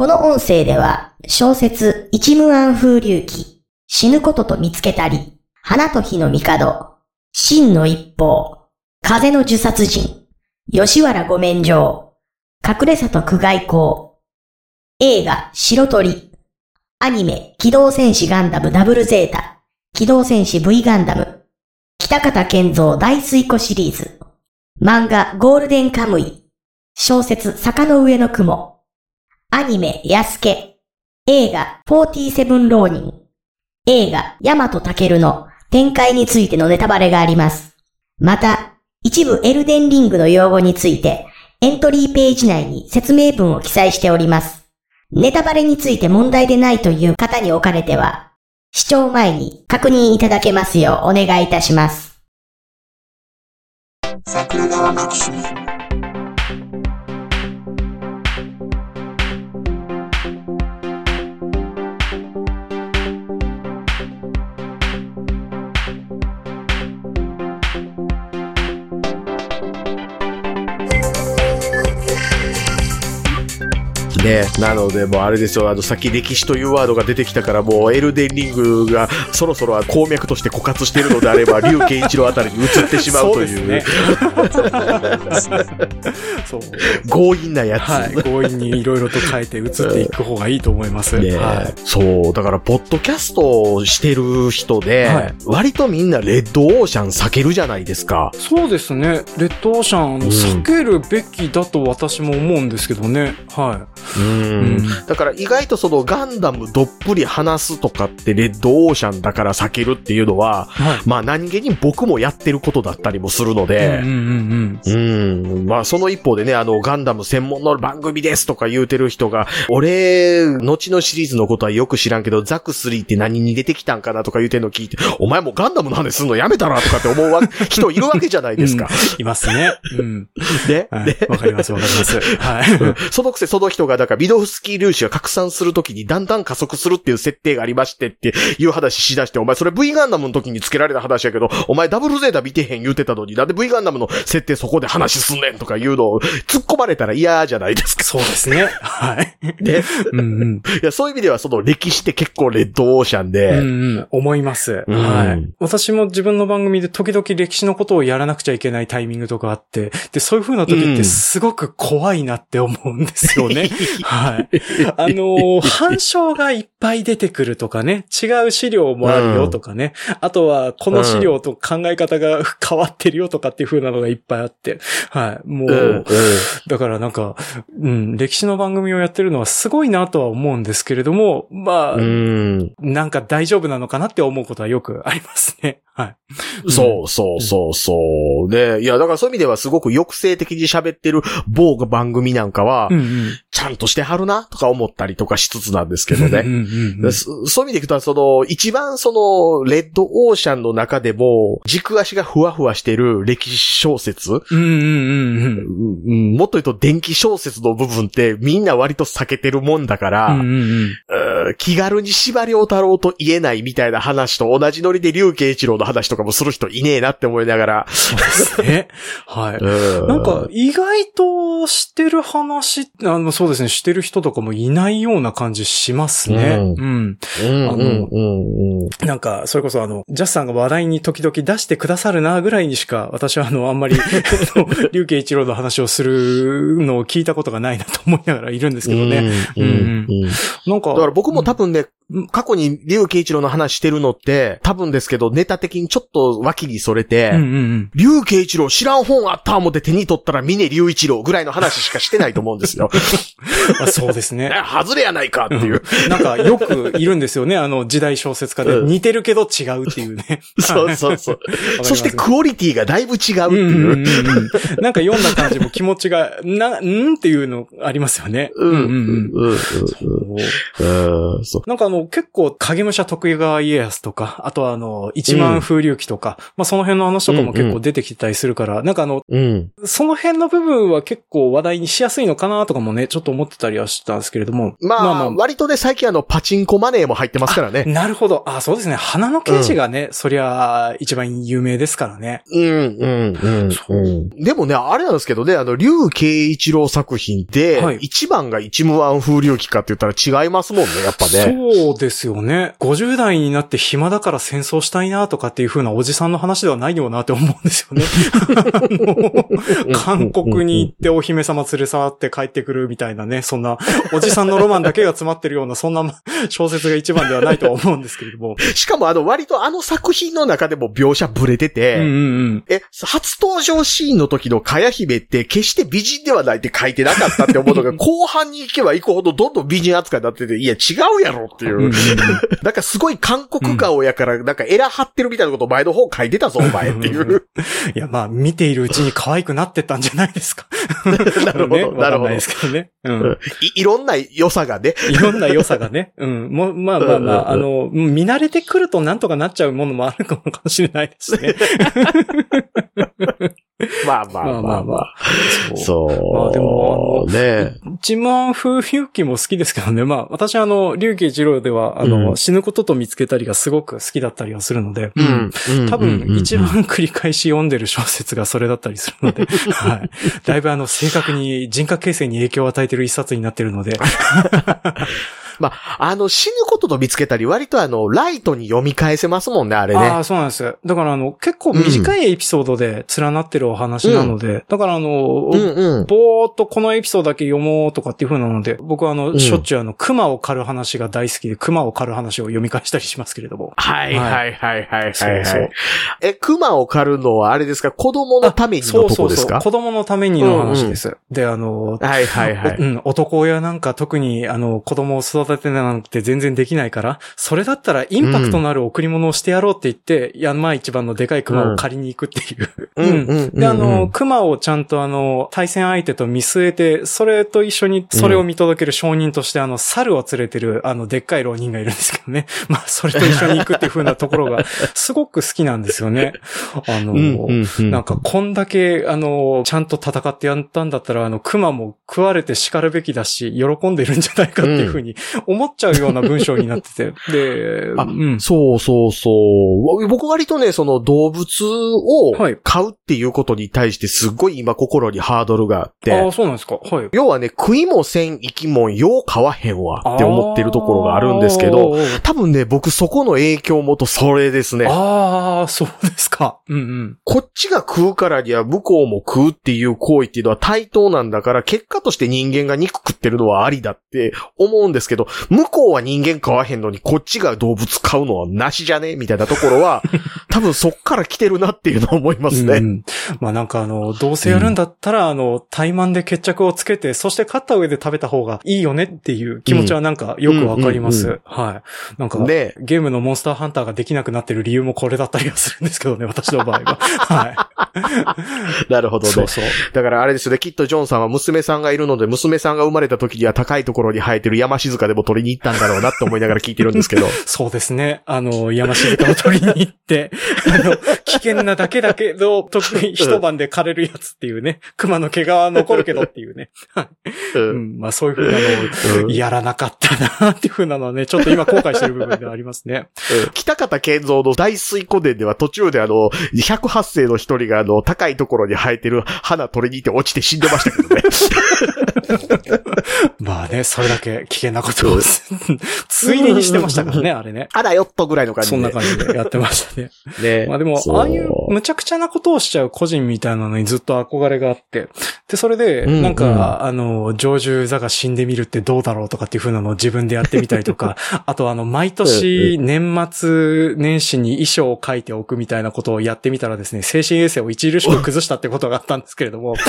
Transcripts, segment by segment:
この音声では、小説、一無暗風流記、死ぬことと見つけたり、花と火の帝、真の一方、風の呪殺人、吉原御免状、隠れ里苦外交、映画、白鳥、アニメ、機動戦士ガンダムダブルゼータ、機動戦士 V ガンダム、北方健三大水湖シリーズ、漫画、ゴールデンカムイ、小説、坂の上の雲、アニメ、ヤスケ、映画、47浪人、映画、ヤマトタケルの展開についてのネタバレがあります。また、一部エルデンリングの用語について、エントリーページ内に説明文を記載しております。ネタバレについて問題でないという方におかれては、視聴前に確認いただけますようお願いいたします。桜川マキシムね、なので、もうあれですよ、あの、さっき歴史というワードが出てきたから、もうエルデンリングがそろそろ鉱脈として枯渇しているのであれば、竜慶一郎あたりに移ってしまうという。ね、そう。強引なやつ。はい、強引にいろいろと変えて移っていく方がいいと思います。ね、はい、そう、だから、ポッドキャストをしてる人で、はい、割とみんなレッドオーシャン避けるじゃないですか。そうですね。レッドオーシャン避けるべきだと私も思うんですけどね。はい。うん。だから意外とそのガンダムどっぷり話すとかってレッドオーシャンだから避けるっていうのは、はい、まあ何気に僕もやってることだったりもするので、うん、うん、まあその一方でね、あのガンダム専門の番組ですとか言うてる人が、俺、後のシリーズのことはよく知らんけど、ザク3って何に出てきたんかなとか言うてんの聞いて、お前もガンダムの話すんのやめたらとかって思う 人いるわけじゃないですか。うん、いますね。うん。で、はい、わかりますわかります。はい。そのくせその人がだからビドフスキー粒子が拡散するときにだんだん加速するっていう設定がありましてっていう話しだして、お前それ V ガンダムの時に付けられた話やけど、お前ダブルゼータ見てへん言うてたのに、なんで V ガンダムの設定そこで話すんねんとか言うのを突っ込まれたら嫌じゃないですか。そうですね。はい。で、うんうん、いや、そういう意味ではその歴史って結構レッドオーシャンで。うんうん、思います、うん。はい。私も自分の番組で時々歴史のことをやらなくちゃいけないタイミングとかあって、で、そういう風な時ってすごく怖いなって思うんですよね。はい。あの、反証がいっぱい出てくるとかね、違う資料もあるよとかね、うん、あとはこの資料と考え方が変わってるよとかっていう風なのがいっぱいあって、はい。もう、うん、だからなんか、うん、歴史の番組をやってるのはすごいなとは思うんですけれども、まあ、うん、なんか大丈夫なのかなって思うことはよくありますね。はい。そうそうそうそう。で、いや、だからそういう意味ではすごく抑制的に喋ってる某番組なんかは、うんうん、ちゃんとしてはるなとか思ったりとかしつつなんですけどね。そういう意味でいくと、その、一番その、レッドオーシャンの中でも、軸足がふわふわしてる歴史小説、もっと言うと電気小説の部分ってみんな割と避けてるもんだから、うんうんうん、気軽に縛りを太郎と言えないみたいな話と同じノリで竜慶一郎の話とかもする人いねえなって思いながら。そうですね。はい。なんか、意外としてる話、あの、そうですね、してる人とかもいないような感じしますね。うん。うん。あの、なんか、それこそあの、ジャスさんが話題に時々出してくださるなぐらいにしか、私はあの、あんまり、竜慶一郎の話をするのを聞いたことがないなと思いながらいるんですけどね。うん。うん。なんか。だから僕も多分ね、過去に竜慶一郎の話してるのって、多分ですけど、ネタ的にちょっと脇にそれて、竜慶一郎知らん本あった思って手に取ったら峰竜一郎ぐらいの話しかしてないと思うんですよ。そうですね。外れやないかっていう。なんかよくいるんですよね、あの時代小説家で。似てるけど違うっていうね。そうそうそう。そしてクオリティがだいぶ違うっていう。なんか読んだ感じも気持ちが、な、んっていうのありますよね。うんうんうん。なんかあの、結構影武者徳川家康とか、あとはあの、一万風流記とか、うん、まあその辺の話とかも結構出てきたりするから、うんうん、なんかあの、うん、その辺の部分は結構話題にしやすいのかなとかもね、ちょっと思っってたりはしたんですけれども。まあ、まあまあ、割とね、最近あの、パチンコマネーも入ってますからね。なるほど。あ、そうですね。花の刑事がね、うん、そりゃ、一番有名ですからね。うん、うん、うん。そう。でもね、あれなんですけどね、あの、竜慶一郎作品で、はい、一番が一無暗風流記かって言ったら違いますもんね、やっぱね。そうですよね。50代になって暇だから戦争したいなとかっていう風なおじさんの話ではないよなって思うんですよね。韓国に行ってお姫様連れ去って帰ってくるみたいなね、そんなおじさんのロマンだけが詰まってるような、そんな 小説が一番ではないとは思うんですけれども。しかもあの、割とあの作品の中でも描写ブレてて、うんうんうん、え、初登場シーンの時のかや姫って決して美人ではないって書いてなかったって思うのが、後半に行けば行くほどどんどん美人扱いになってて、いや違うやろっていう。うんうん、なんかすごい韓国顔やから、なんかエラ張ってるみたいなこと前の方書いてたぞ、お前っていう。いや、まあ、見ているうちに可愛くなってったんじゃないですか。なるほど、ね、なるほど。ですけどね。うん。い、いろんな良さがね。いろんな良さがね。うん。も、まあまあまあ、あの、見慣れてくるとなんとかなっちゃうものもあるかもしれないですね。まあまあまあまあまあ。そう。まあでも、あの、ね一万風勇気も好きですけどね。まあ私あの、竜家一郎では、あの、うん、死ぬことと見つけたりがすごく好きだったりはするので、うん。多分一番繰り返し読んでる小説がそれだったりするので、はい。だいぶあの、正確に人格形成に影響を与えている一冊になっているので、まあ、あの、死ぬことと見つけたり、割とあの、ライトに読み返せますもんね、あれね。ああ、そうなんです。だからあの、結構短いエピソードで連なってるお話なので、うん、だからあの、うんうん、ぼーっとこのエピソードだけ読もうとかっていう風なので、僕はあの、しょっちゅうあの、熊を狩る話が大好きで、熊を狩る話を読み返したりしますけれども。はいはいはいはいはい、そうそう。え、熊を狩るのはあれですか？子供のためにのとこですか？そうそうそう。子供のためにの話です。うんうん、で、あの、はいはいはい。うん、男親なんか特にあの、子供を育ててなくて全然できないから、それだったらインパクトのある贈り物をしてやろうって言って、うん、山一番のでかい熊を借りに行くっていう。うん。で、あの、熊をちゃんとあの、対戦相手と見据えて、それと一緒にそれを見届ける証人として、あの、猿を連れてる、あの、でっかい浪人がいるんですけどね。まあ、それと一緒に行くっていう風なところが、すごく好きなんですよね。あの、なんか、こんだけ、あの、ちゃんと戦ってやったんだったら、あの、熊も食われて叱るべきだし、喜んでるんじゃないかっていう風に思っちゃうような文章になってて。で、あ、うん、そうそうそう。僕割とね、その動物を飼うっていうことに対してすっごい今心にハードルがあって。ああ、そうなんですか。はい。要はね、食いもせん生きもん、よう飼わへんわって思ってるところがあるんですけど、多分ね、僕そこの影響元それですね。ああ、そうですか。うんうん。こっちが食うからには向こうも食うっていう行為っていうのは対等なんだから、結果として人間が肉食ってるのはありだって思うんですけど、向こうは人間飼わへんのにこっちが動物飼うのはなしじゃね？みたいなところは、多分そっから来てるなっていうのは思いますね。うん、まあなんかあの、どうせやるんだったら、うん、あの、怠慢で決着をつけて、そして勝った上で食べた方がいいよねっていう気持ちはなんかよくわかります。はい。なんか、で、ゲームのモンスターハンターができなくなってる理由もこれだったりはするんですけどね、私の場合は。はい。なるほどね。そうそう。だからあれですよね、きっとジョンさんは娘さんがいるので、娘さんが生まれた時には高いところに生えてる山静かでも取りに行ったんだろうなって思いながら聞いてるんですけど。そうですね。あの、山静かを取りに行って、あの、危険なだけだけど、特に一晩で枯れるやつっていうね、熊の毛皮残るけどっていうね。うん、まあそういうふうなのをやらなかったなっていうふうなのはね、ちょっと今後悔してる部分ではありますね。北方健三の大水湖伝では途中であの、108世の一人があの、高いところに生えてる花取りに行って落ちて死んでましたけどね。まあね、それだけ危険なことを、ついでにしてましたからね、あれね。あらよっとぐらいの感じで。そんな感じでやってましたね。ねまあでも、ああいう無茶苦茶なことをしちゃう個人みたいなのにずっと憧れがあって、で、それで、なんか、うんうん、あの、常住座が死んでみるってどうだろうとかっていう風なのを自分でやってみたりとか、あとあの、毎年年末年始に衣装を書いておくみたいなことをやってみたらですね、精神衛生を著しく崩したってことがあったんですけれども。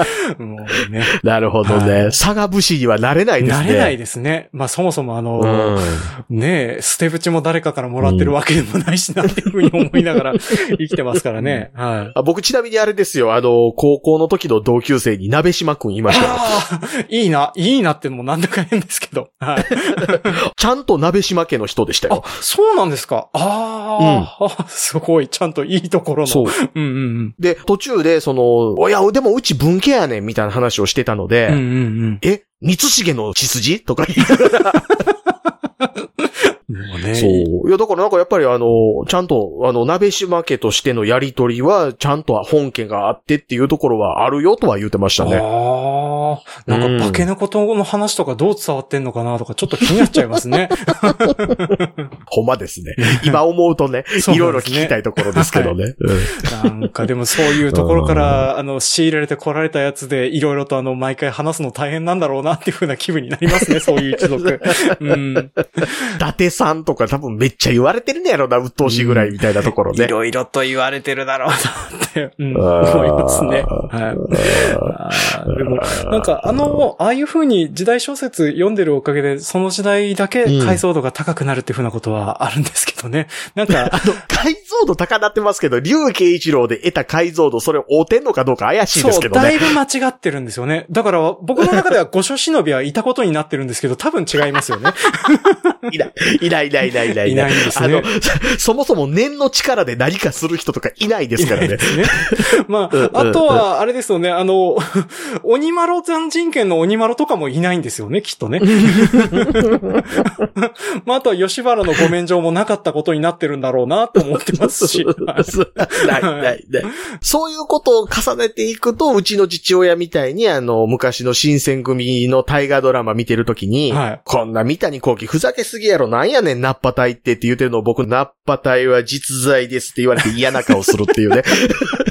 もうね。なるほどね。佐賀武士にはなれないですね。なれないですね。まあそもそもあの、うん、ね捨て淵も誰かからもらってるわけでもないしなっていうふうに思いながら 生きてますからね。はい。僕ちなみにあれですよ。あの、高校の時の同級生に鍋島くんいましたいいな、いいなってもうなんだか変ですけど。はい。ちゃんと鍋島家の人でしたよ。あ、そうなんですか？あああ、すごい。ちゃんといいところの。そう。うんうんうん。で、途中で、その、いや、でもうち文系やねん、みたいな話をしてたので、うんうんうん。え、三重の血筋？とか。言いながらね。そう。いや、だからなんかやっぱりあの、ちゃんと、あの、鍋島家としてのやりとりは、ちゃんと本家があってっていうところはあるよとは言ってましたね。ああ、なんか化け猫との話とかどう伝わってんのかなとかちょっと気になっちゃいますね。ほんまですね。今思うとね、そういろいろ聞きたいところですけどね。うんなんかでもそういうところから、あの、仕入れられて来られたやつで、いろいろとあの、毎回話すの大変なんだろうなっていう風な気分になりますね、そういう一族。うん。伊達さんとか多分めっちゃ言われてるねやろな、鬱陶しいぐらいみたいなところね。いろいろと言われてるだろうなって、うん、思いますね。はい。でも、なんかあの、ああいう風に時代小説読んでるおかげで、その時代だけ解像度が高くなるっていう風なことはあるんですけどね。なんか、あの、解像度高なってますけど、竜慶一郎で得た解像度、それを追うてんのかどうか怪しいですけどそう、だね。いぶ間違ってるんですよね。だから、僕の中では御所忍びはいたことになってるんですけど、多分違いますよね。いない。いないいないいないいない。いないんですねあの、そもそも念の力で何かする人とかいないですからね。ね。まうんうんあ、あとは、あれですよね、あの、鬼マロ残人権の鬼マロとかもいないんですよね、きっとね。まあ、あとは吉原のご免状もなかったことになってるんだろうなと思ってますし。はいない、ない、ない。そういうことを重ねていくと、うちの父親みたいに、あの、昔の新選組の大河ドラマ見てるときに、はいこんな三谷幸喜ふざけすぎやろ、なんやねん、ねナッパ隊ってって言ってるのを僕、ナッパ隊は実在ですって言われて嫌な顔するっていうね。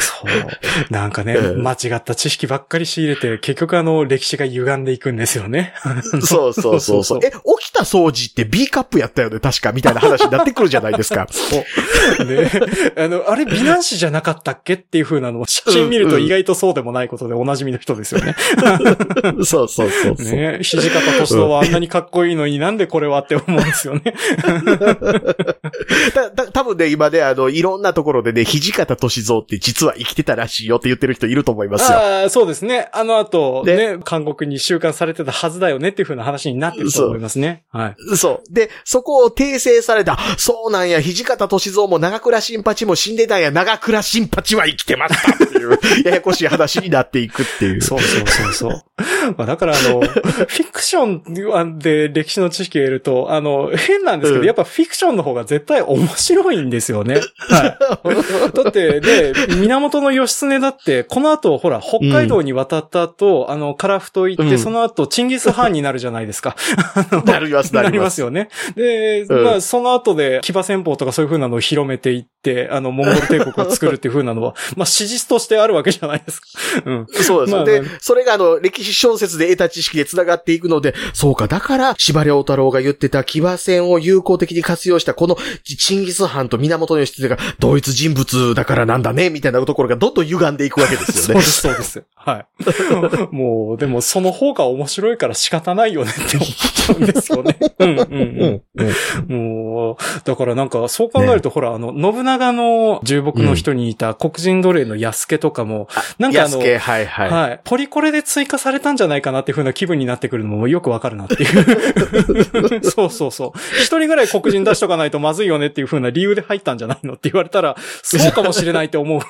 そう。なんかね、うん間違った知識ばっかり仕入れて、結局あの、歴史が歪んでいくんですよね。そうそうそうそう。え、起きた掃除って B カップやったよね、確か、みたいな話になってくるじゃないですか。ね、あの、あれ美男子じゃなかったっけっていう風なのを写真見ると意外とそうでもないことでおなじみの人ですよね。そうそうそうそう。ね土方歳三はあんなにかっこいいのになんでこれはって思うんですよね。た、た、多分ね、今ね、あの、いろんなところでね、土方歳三って実は生きてたらしいよって言ってる人いると思いますよ。ああ、そうですね。あの後、ねね、韓国に収監されてたはずだよねっていう風な話になってると思いますね。はい。そう。で、そこを訂正された、そうなんや、土方歳三も長倉新八も死んでたんや、長倉新八は生きてましたっていう、ややこしい話になっていくっていう。そうそうそうそう。まあだからあの、フィクションで歴史の知識を得ると、あの、変なんですけど、うんやっぱフィクションの方が絶対面白いんですよね。はい。だって、で、源義経だって、この後、ほら、北海道に渡った後、あの、カラフト行って、うんその後、チンギス・ハーンになるじゃないですか。なります、ななりま。りますすよね。で、うんまあ、その後で、騎馬戦法とかそういう風なのを広めていって、あの、モンゴル帝国を作るっていう風なのは、まあ、史実としてあるわけじゃないですか。うん。そうです。まあでまあ、それがあの、歴史小説で得た知識で繋がっていくので、そうか、だから、司馬遼太郎が言ってた騎馬戦を有効的に活用した、この、チンギス・ハンと源義経が同一人物だからなんだね、みたいなところがどんどん歪んでいくわけですよね。そうです、そうです。はい。もう、でもその方が面白いから仕方ないよねって思っちゃうんですよね。うん、うん、うん。もう、だからなんか、そう考えると、ほら、あの、信長の重木の人にいた黒人奴隷の安家とかも、なんかあの、はいはい。はい。ポリコレで追加されたんじゃないかなっていう風な気分になってくるのもよくわかるなっていう。そうそうそう。一人ぐらい黒人出しとかないとまずいよねっていう風な理由で入ったんじゃないのって言われたら、そうかもしれないって思う。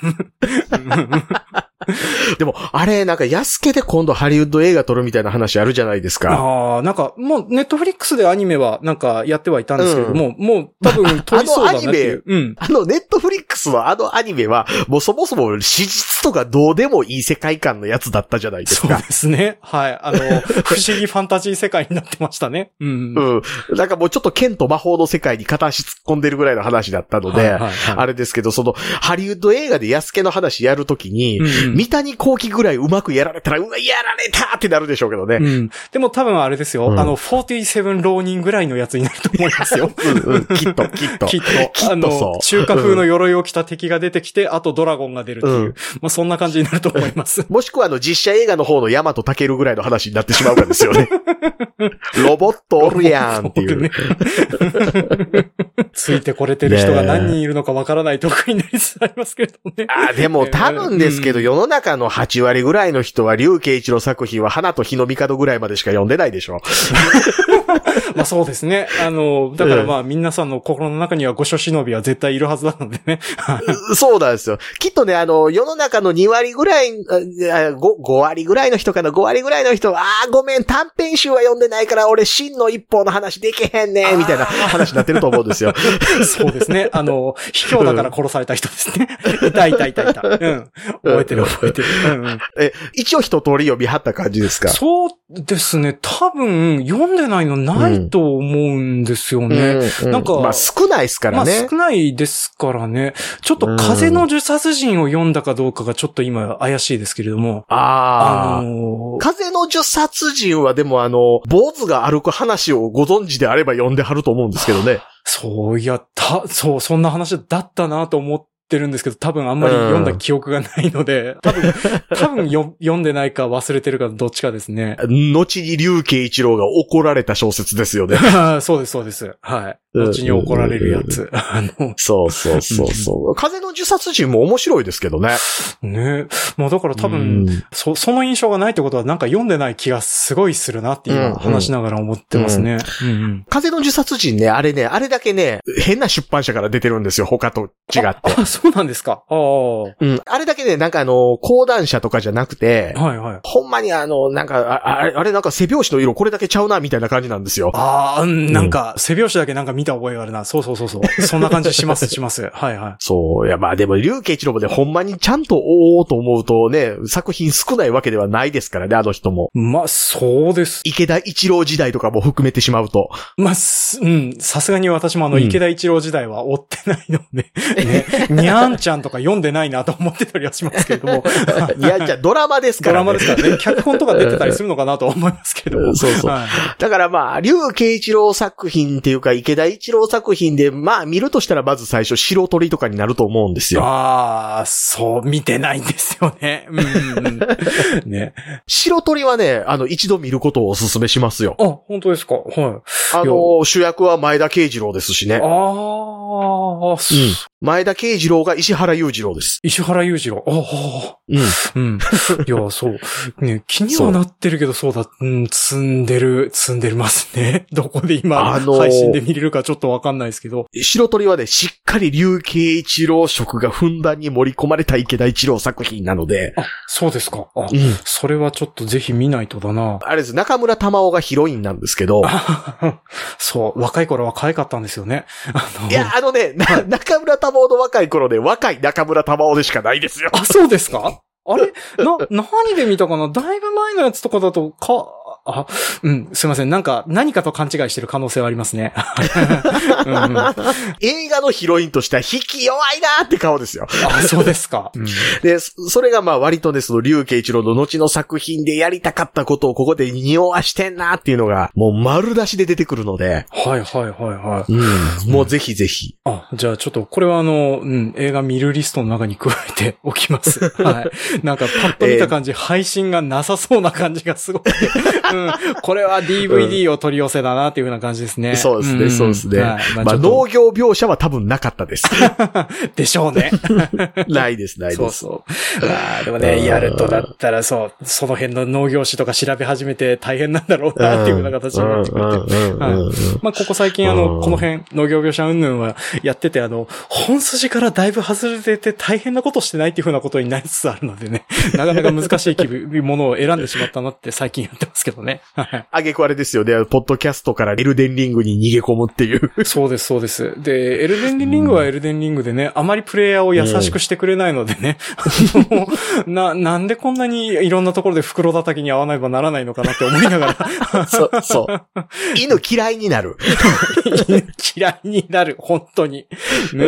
でも、あれ、なんか安家で今度ハリウッド映画撮るみたいな話あるじゃないですか。ああ、なんか、もう、ネットフリックスでアニメは、なんか、やってはいたんですけれども、もう、多分、撮りそうだなっていう。うん。あの、ネットフリックスのあのアニメは、もうそもそも史実とかどうでもいい世界観のやつだったじゃないですそうか。ですね。はい。あの、不思議ファンタジー世界になってましたね。うん。うん。なんかもうちょっと剣と魔法の世界に片足突っ込んでるぐらいの話だったので、はいはいはいあれですけど、その、ハリウッド映画で安家の話やるときに、うんうん三谷幸喜ぐらいうまくやられたら、うわ、やられたってなるでしょうけどね。うん。でも多分あれですよ。うんあの、47浪人ぐらいのやつになると思いますよ。うんうん、きっと、きっと。きっと。きっとあの中華風の鎧を着た敵が出てきて、あとドラゴンが出るっていう。うんまあ、そんな感じになると思います。もしくはあの実写映画の方のヤマトタケルぐらいの話になってしまうかですよね。ロボットおるやんっていう。ね。ついてこれてる人が何人いるのかわからないとこになりつつありますけれどもね。あ、でも多分ですけど、世の中の8割割ぐらいの人は、竜慶一郎作品は花と日の帝ぐらいまでしか読んでないでしょ。まあそうですね。あの、だからまあ、皆さんの心の中には御所忍びは絶対いるはずなのでね。そうなんですよ。きっとね、あの、世の中の2割ぐらい、5, 5割ぐらいの人かな、5割ぐらいの人は、ああ、ごめん、短編集は読んでないから、俺、真の一方の話できへんね、みたいな話になってると思うんですよ。そうですね。あの、卑怯だから殺された人ですね。いたいたいたいた。うん。覚えてる覚えてる。うんうん、え、一応一通り読みはった感じですか？そうですね。多分、読んでないのないと思うんですよね。うん、なんか、まあ少ないですからね。まあ少ないですからね。ちょっと風の呪殺人を読んだかどうかがちょっと今怪しいですけれども。ああ。あのー、風の呪殺人はでもあの、坊主が歩く話をご存知であれば読んではると思うんですけどね。そういや、た、そう、そんな話だったなと思ってるんですけど、多分あんまり読んだ記憶がないので、多分、多分読んでないか忘れてるかどっちかですね。後に竜慶一郎が怒られた小説ですよね。そうです、そうです。はい。後に怒られるやつ。そうそうそうそう。風の自殺人も面白いですけどね。ねまあだから多分、そ、その印象がないってことはなんか読んでない気がすごいするなって今話しながら思ってますね。風の自殺人ね、あれね、あれだけね、変な出版社から出てるんですよ、他と違って。あ、そうなんですか。ああ。うん。あれだけね、なんかあの、講談社とかじゃなくて、はいはい。ほんまにあの、なんか、ああれ、あれなんか背拍子の色これだけちゃうな、みたいな感じなんですよ。ああ、なんか、背拍子だけなんか見た覚えがあるな。そうそうそうそう。そんな感じします、します。はいはい。そう。いや、まあでも、竜慶一郎もね、ほんまにちゃんとおおと思うとね、作品少ないわけではないですからね、あの人も。まあ、そうです。池田一郎時代とかも含めてしまうと。まあ、うん、さすがに私もあの、池田一郎時代は追ってないので、うん、ね、にゃんちゃんとか読んでないなと思ってたりはしますけれども。にゃんちゃん、ドラマですからね。ドラマですからね。脚本とか出てたりするのかなと思いますけども。そうそう。はい、だからまあ、竜慶一郎作品っていうか、池田一郎作品で、まあ見るとしたらまず最初白鳥とかになると思うんですよ。ああ、そう、見てないんですよね。うん、ね。白鳥はね、あの、一度見ることをお勧めしますよ。あ、本当ですかはい。あの、主役は前田慶次郎ですしね。ああ、うん。前田慶次郎が石原裕次郎です。石原裕次郎。ああ。うん。うん。いや、そう。ね、気にはなってるけど、そうだ。うん、積んでる、積んでますね。どこで今、あのー、配信で見れるかちょっとわかんないですけど。白鳥はね、しっかり竜慶一郎色がふんだんに盛り込まれた池田一郎作品なので。あ、そうですか。あ、うん、それはちょっとぜひ見ないとだな。あれです、中村玉緒がヒロインなんですけど。そう、若い頃は可愛かったんですよね。いや、あのね、中村玉緒の若い頃で、若い中村玉緒でしかないですよ。あ、そうですか？あれ？な、何で見たかな？だいぶ前のやつとかだと、か、あ、うん、すいません。なんか、何かと勘違いしてる可能性はありますね。うんうん、映画のヒロインとしては引き弱いなーって顔ですよ。あ、そうですか。うん、で、それがまあ割とね、その、竜慶一郎の後の作品でやりたかったことをここで匂わしてんなーっていうのが、もう丸出しで出てくるので。はいはいはいはい。うん、もうぜひぜひ。あ、じゃあちょっと、これはあの、うん、映画見るリストの中に加えておきます。はい。なんかパッと見た感じ、えー、配信がなさそうな感じがすごくて。うん、これは DVD を取り寄せだなっていうふうな感じですね。そうですね、そうですね。はい、まあ、農業描写は多分なかったです。でしょうね。ないです、ないです。そうそう。ああ、でもね、やるとだったらそう、その辺の農業史とか調べ始めて大変なんだろうなっていうふうな形になってくれて。まあ、ここ最近あの、この辺、農業描写云々はやってて、あの、本筋からだいぶ外れてて大変なことしてないっていうふうなことになりつつあるのでね、なかなか難しいものを選んでしまったなって最近やってますけどね。あげくあれですよね。ポッドキャストからエルデンリングに逃げ込むっていう。そうです、そうです。で、エルデンリングはエルデンリングでね、あまりプレイヤーを優しくしてくれないのでね。うん、な、なんでこんなにいろんなところで袋叩きに合わないばならないのかなって思いながら。そう、そう。犬嫌いになる。犬嫌いになる、本当に。ね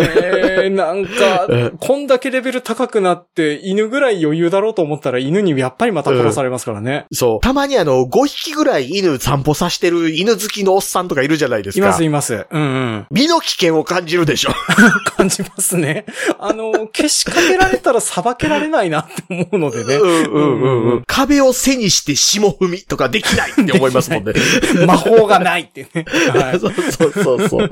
え、なんか、こんだけレベル高くなって犬ぐらい余裕だろうと思ったら犬にやっぱりまた殺されますからね。うん、そう。たまにあの、5匹ぐらい犬散歩させてる犬好きのおっさんとかいるじゃないですか。いますいます。うんうん。身の危険を感じるでしょ。感じますね。あの、消しかけられたら裁けられないなって思うのでね。うんうんうんうん。壁を背にして霜踏みとかできないって思いますもんね。魔法がないってね。はい、そうそうそうそう。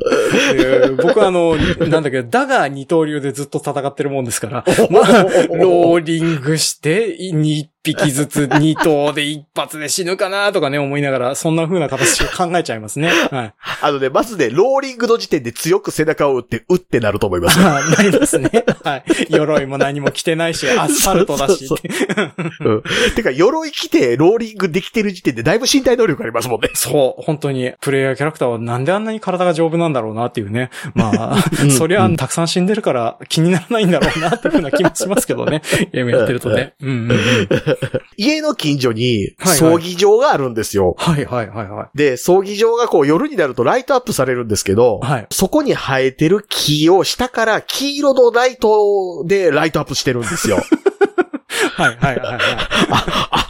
僕はあの、なんだけど、だが二刀流でずっと戦ってるもんですから、まあ、ローリングして、二匹ずつ二頭で一発で死ぬかなとかね、思いながら、そんな風な形を考えちゃいますね。はい。あのね、まずね、ローリングの時点で強く背中を打って、うってなると思います。なりますね。はい。鎧も何も着てないし、アスファルトだし。そううん。てか、鎧着て、ローリングできてる時点でだいぶ身体能力ありますもんね。そう、本当に、プレイヤーキャラクターはなんであんなに体が丈夫なんだろうなっていうね。まあ、そりゃ、たくさん死んでるから気にならないんだろうなっていうふうな気もしますけどね。ゲームやってるとね。うんうんうん、家の近所に、葬儀場があるんですよ。はいはいはいはい。で、葬儀場がこう夜になるとライトアップされるんですけど、はい、そこに生えてる木を下から黄色のライトでライトアップしてるんですよ。はいはいはいはい。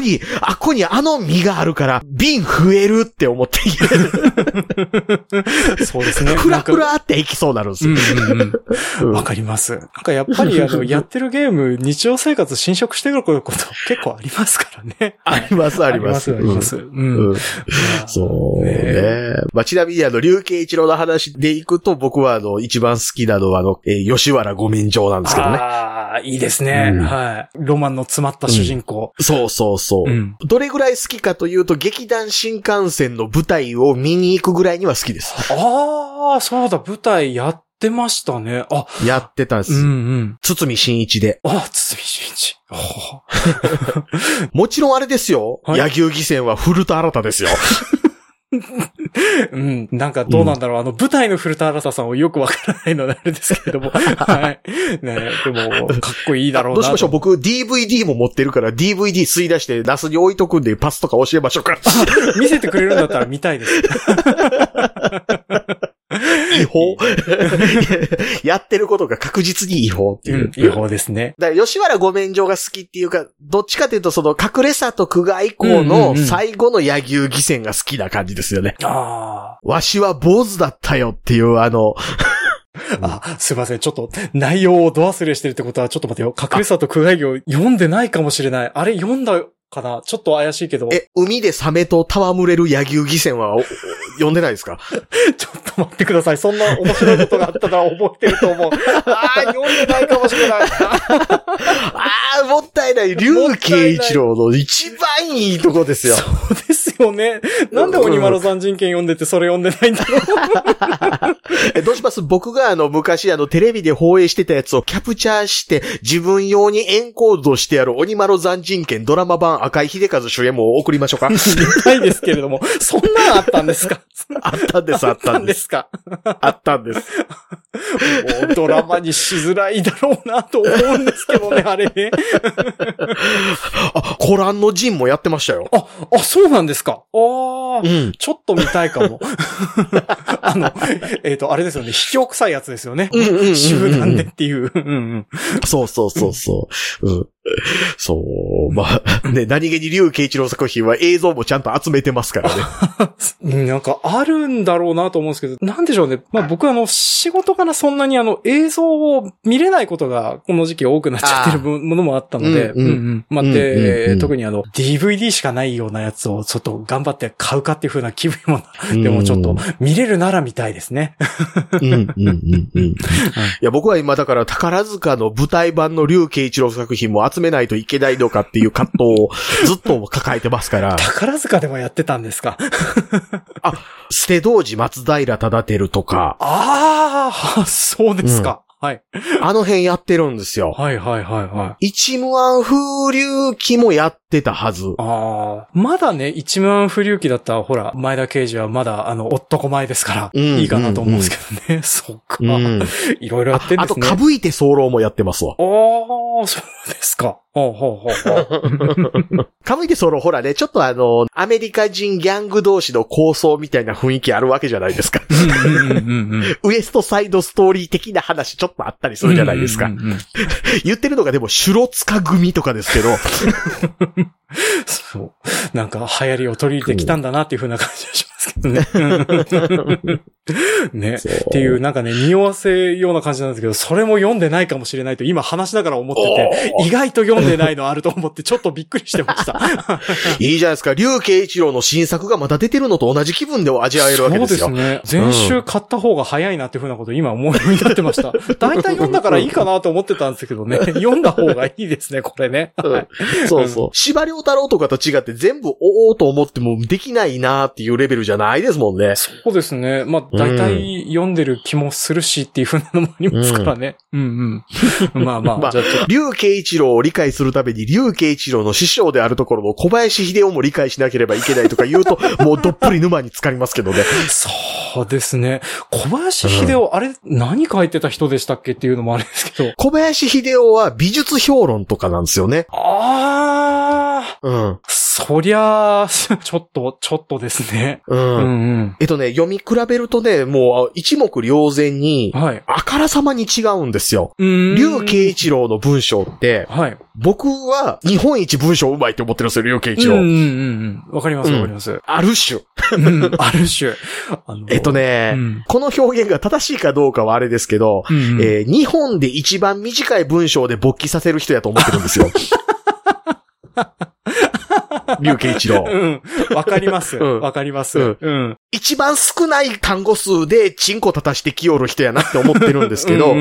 に、あっこにあの実があるから、瓶増えるって思っている。そうですね。ふらふらっていきそうになるんですよ。わ、かります。なんかやっぱりあの、やってるゲーム、日常生活侵食してくること結構ありますからね。ありますあります。あります、あります。うん。そうね。まあ、ちなみにあの、竜慶一郎の話でいくと、僕はあの、一番好きなのはあの、えー、吉原御免状なんですけどね。ああ、いいですね。はい。ロマンの詰まった主人公。そうそうそう、うん。どれぐらい好きかというと、劇団新幹線の舞台を見に行くぐらいには好きです。ああ、そうだ、舞台やってましたね。あ。やってたんです。うんうん。堤真一で。あ、堤真一。もちろんあれですよ。はい、野球犠牲は古田新太ですよ。うん。なんかどうなんだろう、うん、あの、舞台の古田新太さんをよくわからないのであれですけれども。はい。ねでも、かっこいいだろうな。どうしましょう僕 DVD も持ってるから DVD 吸い出してナスに置いとくんでパスとか教えましょうか。見せてくれるんだったら見たいです。違法？やってることが確実に違法っていう。うん、違法ですね。だから吉原御免状が好きっていうか、どっちかというとその隠れ里久我以降の最後の野球犠牲が好きな感じですよね。ああ。わしは坊主だったよっていうあの あ、すいません。ちょっと内容をド忘れしてるってことは、ちょっと待ってよ。隠れ里久我行読んでないかもしれない。あれ読んだかなちょっと怪しいけど。え、海でサメと戯れる野球犠牲は読んでないですか？ちょっと待ってください。そんな面白いことがあったら覚えてると思う。ああ、読んでないかもしれない。ああ、もったいない。竜慶一郎の一番いいとこですよ。そうですよね。なんで鬼丸三人権読んでてそれ読んでないんだろう。えどうします？僕があの昔あのテレビで放映してたやつをキャプチャーして自分用にエンコードしてやる鬼丸残人権ドラマ版赤井秀和主演も送りましょうか見たいですけれども、そんなあったんですか？あったんです、あったんです。かあったんです。もうドラマにしづらいだろうなと思うんですけどね、あれね。あ、コランのジンもやってましたよ。あ、あ、そうなんですか？ああ、うん、ちょっと見たいかも。あの、えっ、ー、と、あれですよね、卑怯臭いやつですよね。集団でっていう。うんうん、そうそうそうそう。うんそう、まあ、ね、何気に竜慶一郎作品は映像もちゃんと集めてますからね。なんかあるんだろうなと思うんですけど、なんでしょうね。まあ僕はあの、仕事からそんなにあの、映像を見れないことがこの時期多くなっちゃってるものもあったので、うんうん。まあ、で、特にあの、DVD しかないようなやつをちょっと頑張って買うかっていう風な気分も、でもちょっと見れるなら見たいですね。うん、うん、うん、うん。いや、僕は今だから宝塚の舞台版の竜慶一郎作品も集めないといけないのかっていう葛藤をずっと抱えてますから。宝塚でもやってたんですか？あ、捨て道寺松平忠照とか。ああ、そうですか。はい。あの辺やってるんですよ。はいはいはいはい。一無案風流記もやってたはず。ああ。まだね、一無案風流記だったら、ほら、前田刑事はまだ、あの、男前ですから、いいかなと思うんですけどね。そっか。いろいろやってんですね。あと、かぶいて早漏もやってますわ。ああ、そうですか。ほうほうほうほう。かむいてそのほらね、ちょっとあの、アメリカ人ギャング同士の構想みたいな雰囲気あるわけじゃないですか。ウエストサイドストーリー的な話ちょっとあったりするじゃないですか。言ってるのがでも、シュロツカ組とかですけど。そう。なんか流行りを取り入れてきたんだなっていう風な感じがしますですけどね。ね。っていう、なんかね、匂わせような感じなんですけど、それも読んでないかもしれないと今話しながら思ってて、意外と読んでないのあると思ってちょっとびっくりしてました。いいじゃないですか。竜慶一郎の新作がまた出てるのと同じ気分で味わえるわけですよ。そうですね。前週買った方が早いなっていうふうなこと今思いになってました。大体読んだからいいかなと思ってたんですけどね。読んだ方がいいですね、これね。はい、そうそう。司馬遼太郎とかと違って全部おおと思ってもできないなっていうレベルじゃないですもんね。そうですね。まあ、大体読んでる気もするしっていうふうなのもありますからね。うん、うん、うん。まあまあ、まあ、竜慶一郎を理解するために、竜慶一郎の師匠であるところの小林秀夫も理解しなければいけないとか言うと、もうどっぷり沼に浸かりますけどね。そうですね。小林秀夫、うん、あれ、何書いてた人でしたっけっていうのもあれですけど。小林秀夫は美術評論とかなんですよね。ああ。うん。そりゃあ、ちょっと、ちょっとですね。うん。うんうん、えっとね、読み比べるとね、もう一目瞭然に、はい。あからさまに違うんですよ。うん。竜慶一郎の文章って、はい。僕は日本一文章うまいって思ってるんですよ、竜慶一郎。うんうんうん。わかりますわかります。ある種。うん、ある種。えっとね、うん、この表現が正しいかどうかはあれですけど、うんうん、えー、日本で一番短い文章で勃起させる人やと思ってるんですよ。竜慶一郎。うん。わかります。わ、うん、かります、うん。うん。一番少ない単語数でチンコ立たしてきよる人やなって思ってるんですけど、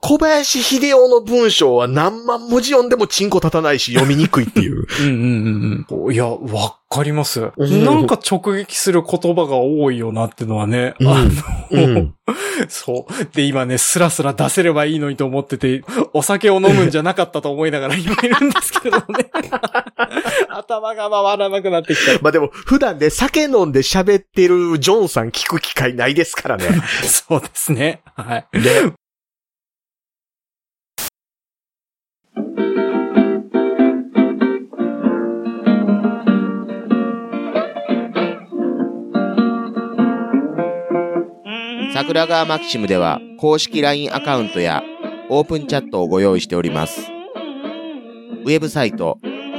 小林秀夫の文章は何万文字読んでもチンコ立たないし読みにくいっていう。うんうんうん。いや、わかります。なんか直撃する言葉が多いよなってのはね。うん、あの、うん、そう。で、今ね、スラスラ出せればいいのにと思ってて、お酒を飲むんじゃなかったと思いながら今いるんですけどね。頭が回らなくなってきた。まあでも、普段で、ね、酒飲んで喋ってるジョンさん聞く機会ないですからね。そうですね。はい。で、桜川マキシムでは公式 LINE アカウントやオープンチャットをご用意しております。ウェブサイト